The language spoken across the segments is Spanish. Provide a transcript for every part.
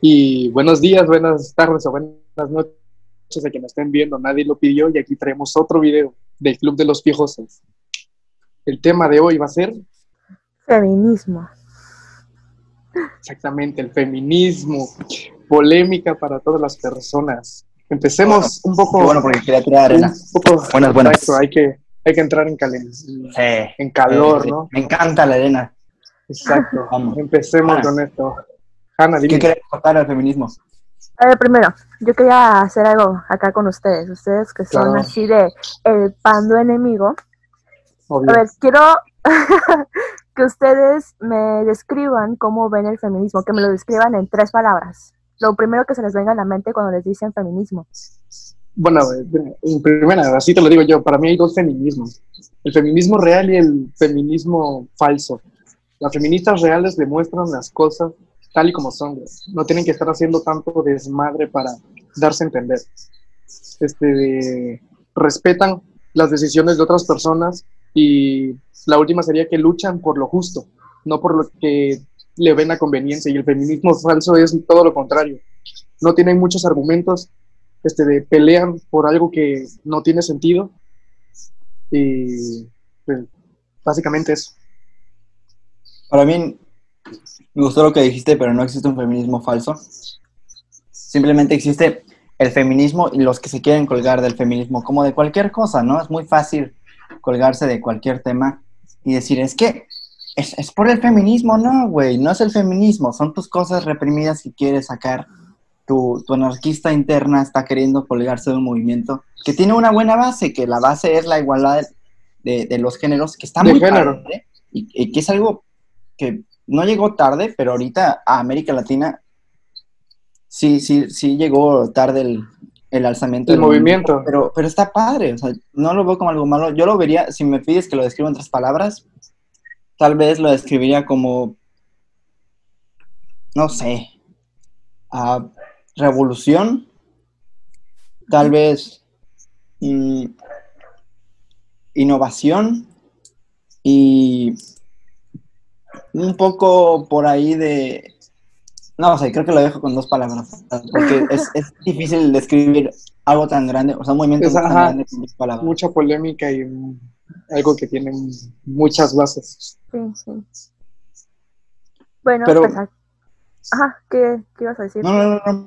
Y buenos días, buenas tardes o buenas noches a quienes estén viendo. Nadie lo pidió y aquí traemos otro video del Club de los Piojosos. El tema de hoy va a ser... Feminismo. Exactamente, el feminismo. Polémica para todas las personas. Empecemos un poco... bueno, porque quería tirar arena. Un poco, buenas, buenas. Exacto, hay que, hay que entrar en, calen, Sí. en calor, Sí, sí. ¿no? Me encanta la arena. Exacto. Vamos. Empecemos Ana. con esto. Ana, ¿Qué dime. querés contar al feminismo? A ver, primero, yo quería hacer algo acá con ustedes. Ustedes que son Claro. así de el pando enemigo. Obvio. A ver, quiero que ustedes me describan cómo ven el feminismo, que me lo describan en tres palabras. Lo primero que se les venga a la mente cuando les dicen feminismo. Bueno, en primera, así te lo digo yo, para mí hay dos feminismos. El feminismo real y el feminismo falso. Las feministas reales demuestran las cosas tal y como son. güey. No tienen que estar haciendo tanto desmadre para darse a entender. Este, respetan las decisiones de otras personas y la última sería que luchan por lo justo, no por lo que le ven a conveniencia. Y el feminismo falso es todo lo contrario. No tienen muchos argumentos, este, de pelean por algo que no tiene sentido. Y pues, básicamente eso. Para mí, me gustó lo que dijiste, pero no existe un feminismo falso. Simplemente existe el feminismo y los que se quieren colgar del feminismo, como de cualquier cosa, ¿no? Es muy fácil colgarse de cualquier tema y decir, es que es, es por el feminismo, no, güey, no es el feminismo, son tus cosas reprimidas que quieres sacar. Tu, tu anarquista interna está queriendo colgarse de un movimiento que tiene una buena base, que la base es la igualdad de, de los géneros, que está De muy género. padre, y, y que es algo que no llegó tarde, pero ahorita a América Latina sí, sí, sí llegó tarde el, el alzamiento. El del movimiento. Pero, pero está padre, o sea, no lo veo como algo malo. Yo lo vería, si me pides que lo describa en tres palabras, tal vez lo describiría como, no sé, revolución, tal vez mm, innovación y un poco por ahí de... No sé, creo que lo dejo con dos palabras, porque es, es difícil describir algo tan grande, o sea, un movimiento Es, tan ajá. grande con dos palabras. Mucha polémica y algo que tiene muchas bases. Sí, sí. Bueno, Pero- pues, a- ajá, ¿qué, ¿qué ibas a decir? No, no, no, no.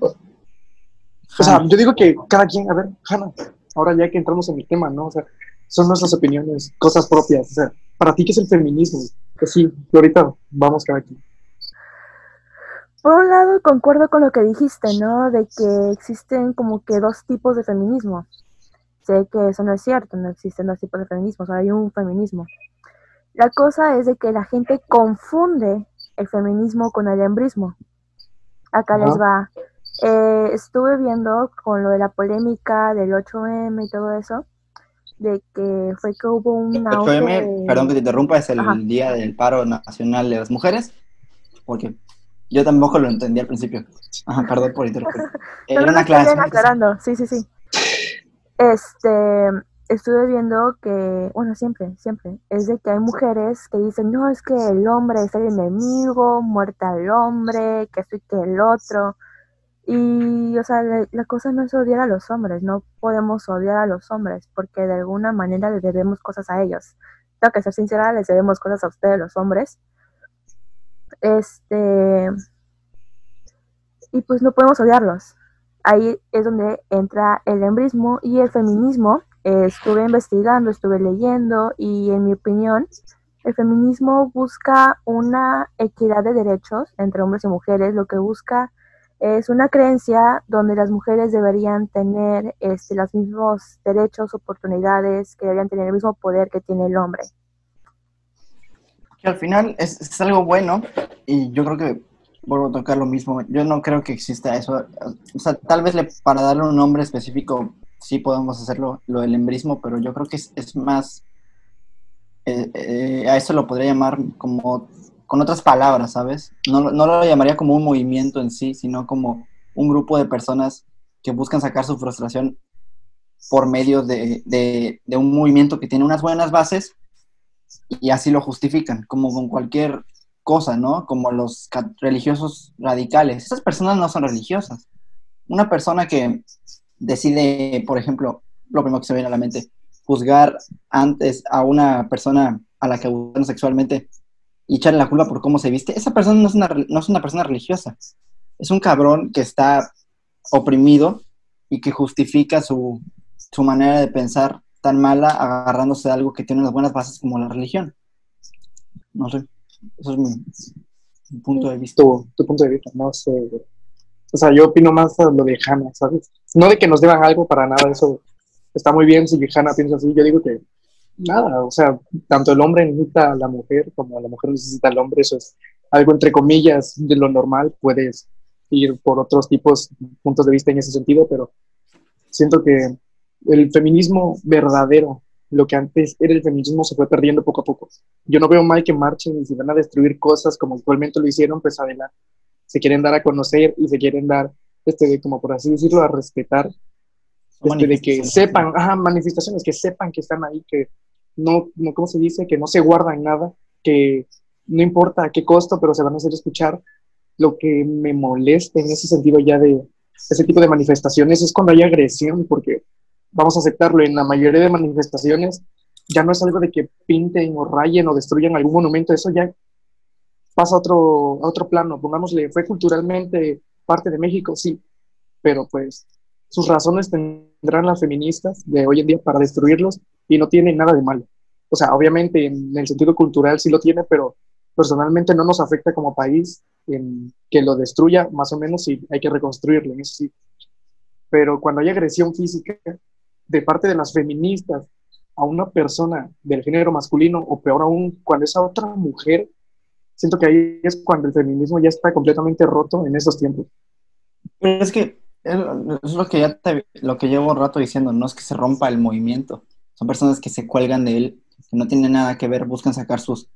O sea, yo digo que cada quien, a ver, Hanna, ahora ya que entramos en el tema, ¿no? O sea, son nuestras opiniones, cosas propias. O sea, para ti, ¿qué es el feminismo? Pues sí, ahorita vamos cada quien. Por un lado, concuerdo con lo que dijiste, ¿no? De que existen como que dos tipos de feminismo. Sé que eso no es cierto, no existen dos tipos de feminismo, solo hay un feminismo. La cosa es de que la gente confunde el feminismo con el embrismo. Acá Ajá. les va. Eh, estuve viendo con lo de la polémica del 8M y todo eso, de que fue que hubo un auge 8M, de- perdón que te interrumpa, es el Ajá. Día del Paro Nacional de las Mujeres, porque yo tampoco lo entendí al principio. Ajá, perdón por interrumpir. No, Era una clase. aclarando, sí, sí, sí. Este, estuve viendo que, bueno, siempre, siempre, es de que hay mujeres que dicen, no, es que el hombre es el enemigo, muerta al hombre, que esto y que el otro. Y, o sea, la, la cosa no es odiar a los hombres, no podemos odiar a los hombres, porque de alguna manera les debemos cosas a ellos. Tengo que ser sincera, les debemos cosas a ustedes, los hombres. Este, y pues no podemos odiarlos ahí es donde entra el embrismo y el feminismo. Estuve investigando, estuve leyendo y en mi opinión, el feminismo busca una equidad de derechos entre hombres y mujeres. Lo que busca es una creencia donde las mujeres deberían tener este, los mismos derechos, oportunidades, que deberían tener el mismo poder que tiene el hombre. Que al final es, es algo bueno y yo creo que vuelvo a tocar lo mismo. Yo no creo que exista eso. O sea, tal vez le, para darle un nombre específico sí podemos hacerlo, lo del embrismo, pero yo creo que es, es más... eh, eh, a eso lo podría llamar como con otras palabras, ¿sabes? No, no lo llamaría como un movimiento en sí, sino como un grupo de personas que buscan sacar su frustración por medio de, de- de un movimiento que tiene unas buenas bases y así lo justifican, como con cualquier cosa, ¿no? Como los religiosos radicales. Esas personas no son religiosas. Una persona que decide, por ejemplo, lo primero que se viene a la mente, juzgar antes a una persona a la que abusaron sexualmente y echarle la culpa por cómo se viste, esa persona no es una, no es una persona religiosa. Es un cabrón que está oprimido y que justifica su, su manera de pensar tan mala agarrándose de algo que tiene unas buenas bases como la religión. No sé, eso es mi, mi punto de vista. tu, tu punto de vista, no sé. O sea, yo opino más a lo de Hannah, ¿sabes? No de que nos deban algo para nada, eso está muy bien si Hannah piensa así. Yo digo que nada, o sea, tanto el hombre necesita a la mujer como la mujer necesita al hombre, eso es algo entre comillas de lo normal, puedes ir por otros tipos, puntos de vista en ese sentido, pero siento que el feminismo verdadero, lo que antes era el feminismo, se fue perdiendo poco a poco. Yo no veo mal que marchen y si van a destruir cosas como actualmente lo hicieron, pues adelante. Se quieren dar a conocer y se quieren dar, este, como por así decirlo, a respetar, este, de que sepan, ajá, manifestaciones, que sepan que están ahí, que no, no, ¿cómo se dice? Que no se guardan nada, que no importa a qué costo, pero se van a hacer escuchar. Lo que me molesta en ese sentido ya de ese tipo de manifestaciones es cuando hay agresión, porque vamos a aceptarlo, en la mayoría de manifestaciones ya no es algo de que pinten o rayen o destruyan algún monumento, eso ya pasa a otro, a otro plano, pongámosle, fue culturalmente parte de México, sí, pero pues sus razones tendrán las feministas de hoy en día para destruirlos y no tiene nada de malo. O sea, obviamente en el sentido cultural sí lo tiene, pero personalmente no nos afecta como país que lo destruya más o menos y hay que reconstruirlo, eso sí. Pero cuando hay agresión física de parte de las feministas a una persona del género masculino o peor aún cuando es a otra mujer, siento que ahí es cuando el feminismo ya está completamente roto en esos tiempos. Pero es que es es lo que ya lo que llevo un rato diciendo, no es que se rompa el movimiento. Son personas que se cuelgan de él, que no tienen nada que ver, buscan sacar sus,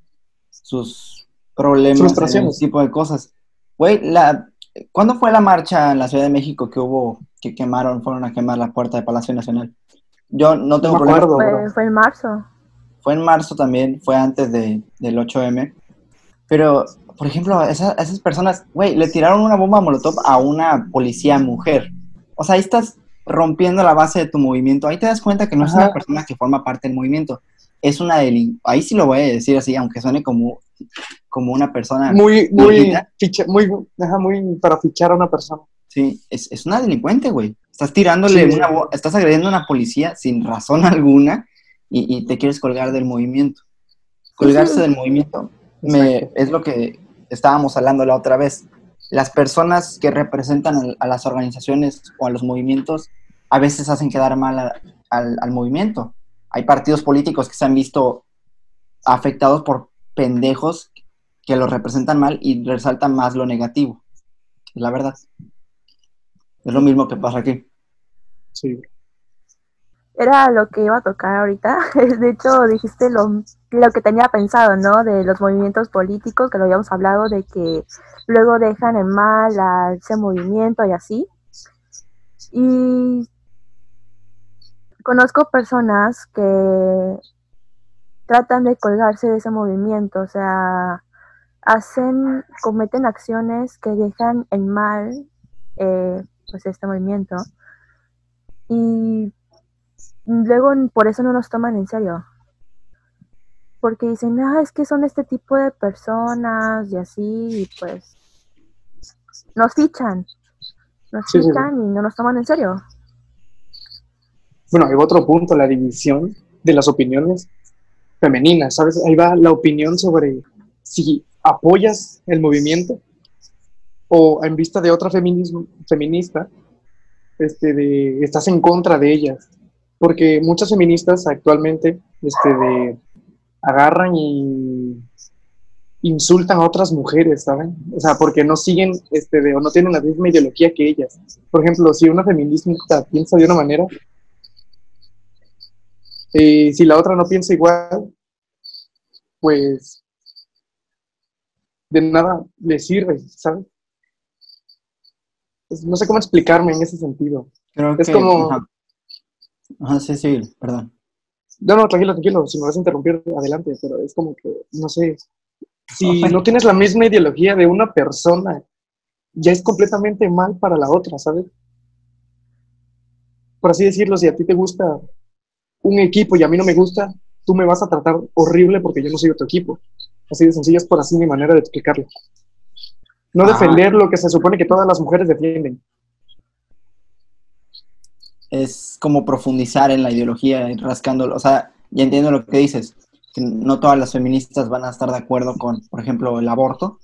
sus problemas, ese tipo de cosas. Güey, la, ¿cuándo fue la marcha en la Ciudad de México que hubo, que quemaron, fueron a quemar la puerta de Palacio Nacional? Yo no tengo No me problema. acuerdo, Fue, en marzo. Fue en marzo también, fue antes de, del 8M. Pero, por ejemplo, esa- esas personas, güey, le tiraron una bomba molotov a una policía mujer. O sea, ahí estás rompiendo la base de tu movimiento. Ahí te das cuenta que no es una persona que forma parte del movimiento. Es una delin... Ahí sí lo voy a decir así, aunque suene como, como una persona. Muy, muy, ficha, muy, ajá, muy para fichar a una persona. Sí, es, es una delincuente, güey. Estás tirándole Sí. una... bo- Estás agrediendo a una policía sin razón alguna y, y te quieres colgar del movimiento. Colgarse Sí. del movimiento me, es lo que estábamos hablando la otra vez. Las personas que representan al- a, las organizaciones o a los movimientos a veces hacen quedar mal a- al, al movimiento. Hay partidos políticos que se han visto afectados por pendejos que los representan mal y resaltan más lo negativo. Es la verdad. Es lo mismo que pasa aquí. Sí. Era lo que iba a tocar ahorita. De hecho, dijiste lo, lo que tenía pensado, ¿no? De los movimientos políticos, que lo habíamos hablado, de que luego dejan en mal a ese movimiento y así. Y conozco personas que tratan de colgarse de ese movimiento, o sea, hacen, cometen acciones que dejan en mal eh, pues este movimiento. Y luego por eso no nos toman en serio. Porque dicen, ah, es que son este tipo de personas y así, y pues nos fichan. Nos Sí, fichan y no nos toman en serio. Bueno, hay otro punto, la división de las opiniones femeninas, ¿sabes? Ahí va la opinión sobre si apoyas el movimiento o en vista de otra feminismo, feminista, este, de, estás en contra de ellas. Porque muchas feministas actualmente este, de, agarran y insultan a otras mujeres, ¿saben? O sea, porque no siguen este, de, o no tienen la misma ideología que ellas. Por ejemplo, si una feminista piensa de una manera, eh, si la otra no piensa igual, pues de nada le sirve, ¿sabes? Pues, no sé cómo explicarme en ese sentido. Creo Es que. como- Ajá. Ajá, sí, sí, perdón. No, no, tranquilo, tranquilo, si me vas a interrumpir, adelante, pero es como que, no sé, Si no tienes la misma ideología de una persona, ya es completamente mal para la otra, ¿sabes? Por así decirlo, si a ti te gusta un equipo y a mí no me gusta, tú me vas a tratar horrible porque yo no soy de tu equipo. Así de sencillo es por así mi manera de explicarlo. No Ah. defender lo que se supone que todas las mujeres defienden. Es como profundizar en la ideología y rascándolo. O sea, ya entiendo lo que dices. Que no todas las feministas van a estar de acuerdo con, por ejemplo, el aborto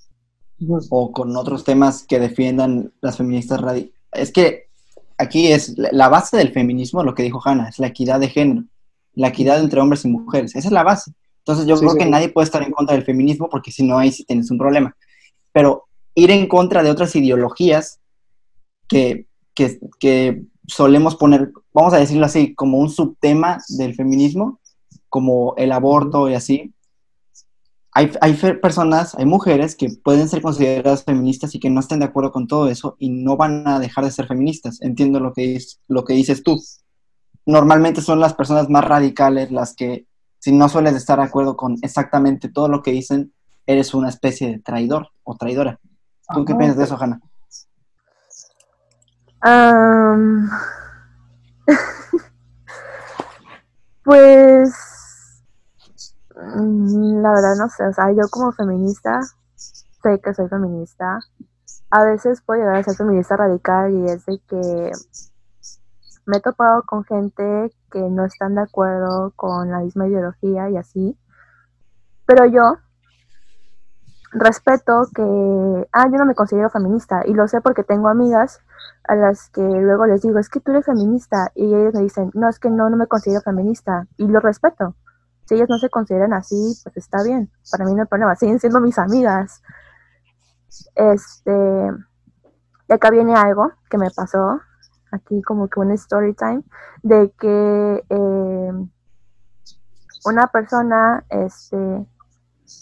o con otros temas que defiendan las feministas radicales. Es que aquí es la- base del feminismo, lo que dijo Hannah, es la equidad de género, la equidad entre hombres y mujeres. Esa es la base. Entonces yo Sí, creo sí, que nadie puede estar en contra del feminismo porque si no, ahí sí tienes un problema. Pero ir en contra de otras ideologías que, que, que solemos poner, vamos a decirlo así, como un subtema del feminismo, como el aborto y así. Hay, hay personas, hay mujeres que pueden ser consideradas feministas y que no estén de acuerdo con todo eso y no van a dejar de ser feministas. Entiendo lo que, es, lo que dices tú. Normalmente son las personas más radicales las que, si no sueles estar de acuerdo con exactamente todo lo que dicen, eres una especie de traidor o traidora. ¿Tú qué piensas de eso, Hanna? Am, pues mm, la verdad no sé, o sea, yo como feminista sé que soy feminista. A veces puedo llegar a ser feminista radical y es de que me he topado con gente que no están de acuerdo con la misma ideología y así. Pero yo respeto que, ah, yo no me considero feminista y lo sé porque tengo amigas a las que luego les digo, es que tú eres feminista y ellos me dicen, no, es que no, no me considero feminista y lo respeto. Si ellas no se consideran así, pues está bien, para mí no hay problema, siguen siendo mis amigas. Este, y acá viene algo que me pasó, aquí como que un story time, de que eh, una persona, este,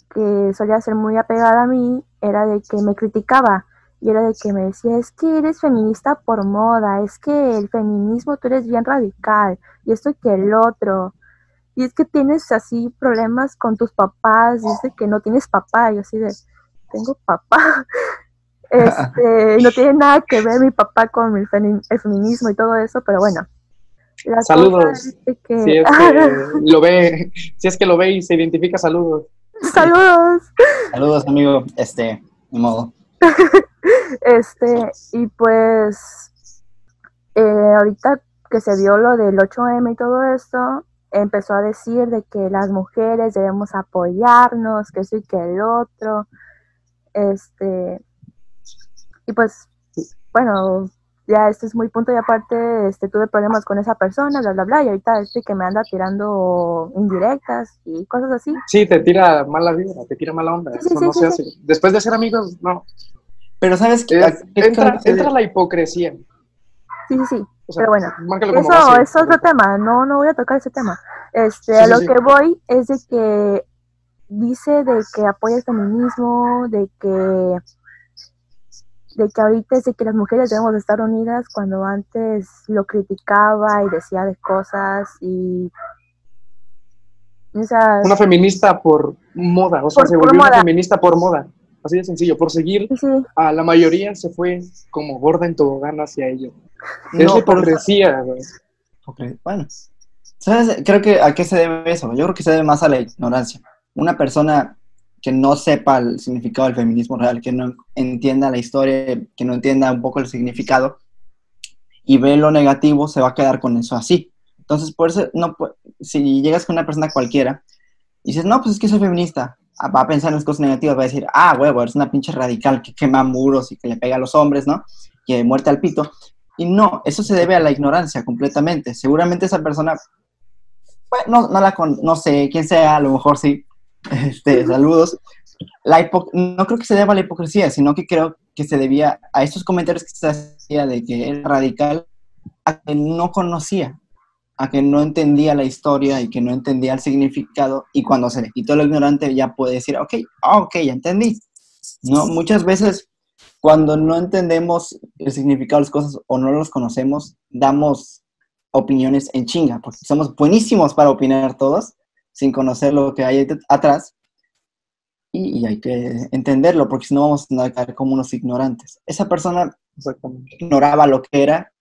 que solía ser muy apegada a mí, era de que me criticaba y era de que me decía, es que eres feminista por moda, es que el feminismo tú eres bien radical, y esto y que el otro, y es que tienes así problemas con tus papás, y es de que no tienes papá, y yo así de, tengo papá, este, no tiene nada que ver mi papá con el, femi- el feminismo y todo eso, pero bueno. La Saludos. es que- Si es que lo ve, si es que lo ve y se identifica, saludos. Saludos. Saludos, amigo. Este, ni modo. Este, y pues eh, ahorita que se dio lo del 8M y todo esto, empezó a decir de que las mujeres debemos apoyarnos, que eso y que el otro. Este, y pues, bueno, ya este es muy punto y aparte, este, tuve problemas con esa persona, bla, bla, bla, y ahorita este que me anda tirando indirectas y cosas así. Sí, te tira mala vibra, te tira mala onda. Sí, Eso sí, no sí, se hace. Después de ser amigos, no. Pero ¿sabes qué? Es- ¿Qué entra, entra la hipocresía. Sí, sí, sí. O sea, Pero bueno, Eso es otro tema, no, no voy a tocar ese tema. Este, Sí, a sí, lo sí. que voy es de que dice de que apoya el feminismo, de que de que ahorita es de que las mujeres debemos de estar unidas cuando antes lo criticaba y decía de cosas y o sea, Una feminista por moda, o sea, Por- se volvió una moda. feminista por moda. Así de sencillo, por seguir a la mayoría se fue como gorda en tobogán hacia ello. es No, pero- hipocresía, güey. Ok, Bueno, ¿sabes? Creo que a qué se debe eso. Yo creo que se debe más a la ignorancia. Una persona que no sepa el significado del feminismo real, que no entienda la historia, que no entienda un poco el significado y ve lo negativo, se va a quedar con eso así. Entonces, por eso, no, pu- si llegas con una persona cualquiera y dices, no, pues es que soy feminista, va a pensar en las cosas negativas, va a decir, ah, huevo, eres una pinche radical que quema muros y que le pega a los hombres, ¿no? Que muerte al pito. Y no, eso se debe a la ignorancia completamente. Seguramente esa persona, bueno, no, no la con, no sé quién sea, a lo mejor sí, este, saludos. La no creo que se deba a la hipocresía, sino que creo que se debía a estos comentarios que se hacía de que era radical, a que no conocía, a que no entendía la historia y que no entendía el significado, y cuando se le quitó lo ignorante ya puede decir, ok, ah, ok, ya entendí. No, muchas veces cuando no entendemos el significado de las cosas o no los conocemos, damos opiniones en chinga, porque somos buenísimos para opinar todos, sin conocer lo que hay atrás. y, y hay que entenderlo, porque si no vamos a quedar como unos ignorantes. Esa persona ignoraba lo que era,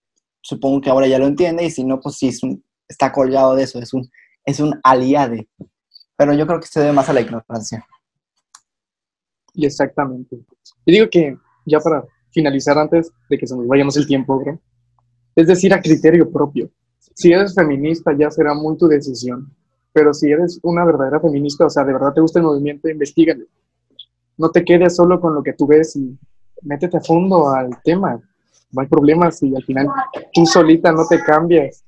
supongo que ahora ya lo entiende, y si no, pues sí, es un- está colgado de eso, es un, es un aliade. Pero yo creo que se debe más a la ignorancia. Y exactamente. Y digo que, ya para finalizar antes de que se nos vayamos el tiempo, bro, es decir, a criterio propio. Si eres feminista, ya será muy tu decisión. Pero si eres una verdadera feminista, o sea, de verdad te gusta el movimiento, investigale. No te quedes solo con lo que tú ves y métete a fondo al tema. No hay problemas y al final tú solita no te cambias.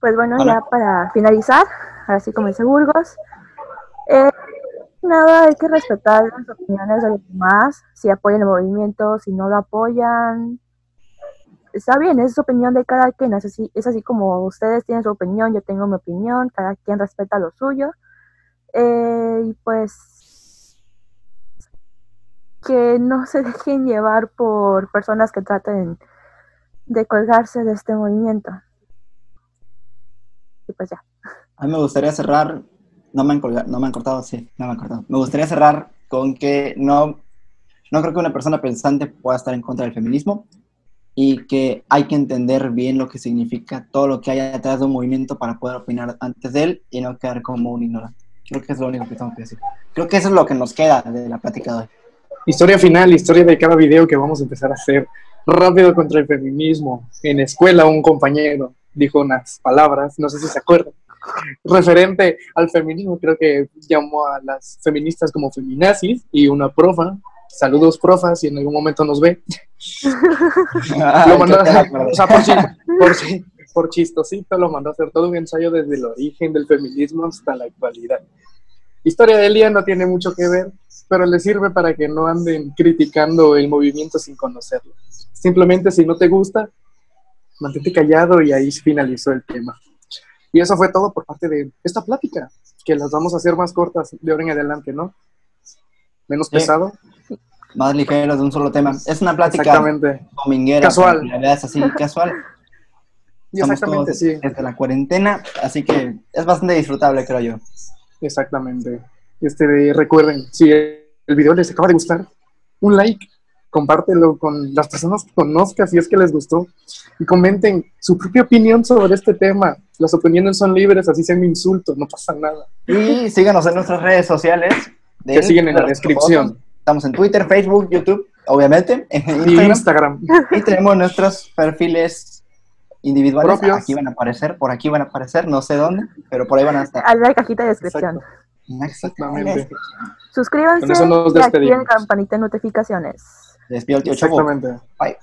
Pues bueno, Hola. ya para finalizar, así como dice Burgos, eh, nada, hay que respetar las opiniones de los demás, si apoyan el movimiento, si no lo apoyan, está bien, es su opinión de cada quien, es así, es así como ustedes tienen su opinión, yo tengo mi opinión, cada quien respeta lo suyo, eh, y pues que no se dejen llevar por personas que traten de colgarse de este movimiento. Y pues ya. A mí me gustaría cerrar, no me han, colga- no me han cortado, sí, no me han cortado. Me gustaría cerrar con que no, no creo que una persona pensante pueda estar en contra del feminismo y que hay que entender bien lo que significa todo lo que hay detrás de un movimiento para poder opinar antes de él y no quedar como un ignorante. Creo que es lo único que tengo que decir. Creo que eso es lo que nos queda de la plática de hoy. Historia final, historia de cada video que vamos a empezar a hacer. Rápido contra el feminismo. En escuela un compañero dijo unas palabras, no sé si se acuerdan, referente al feminismo. Creo que llamó a las feministas como feminazis y una profa. Saludos, profa, si en algún momento nos ve. Lo mandó a hacer, o sea, por chistosito, lo mandó a hacer todo un ensayo desde el origen del feminismo hasta la actualidad. Historia de Elia no tiene mucho que ver, pero le sirve para que no anden criticando el movimiento sin conocerlo. Simplemente si no te gusta, mantente callado y ahí finalizó el tema. Y eso fue todo por parte de esta plática, que las vamos a hacer más cortas de ahora en adelante, ¿no? Menos Sí. pesado. Más ligero de un solo tema. Es una plática Exactamente. dominguera. Casual. La así, casual. Estamos exactamente, todos sí. desde la cuarentena, así que es bastante disfrutable, creo yo. Exactamente. Este, recuerden, si el video les acaba de gustar, un like, compártelo con las personas que conozcas si es que les gustó y comenten su propia opinión sobre este tema. Las opiniones son libres, así sean insultos, no pasa nada. Y síganos en nuestras redes sociales. de Que siguen en la descripción. Estamos en Twitter, Facebook, YouTube, obviamente, en Y Instagram. Instagram. Y tenemos nuestros perfiles individuales. Propios. Aquí van a aparecer, por aquí van a aparecer, no sé dónde, pero por ahí van a estar. A la cajita de descripción. Exactamente. Suscríbanse y activen campanita de notificaciones. El tío. Exactamente. Bye.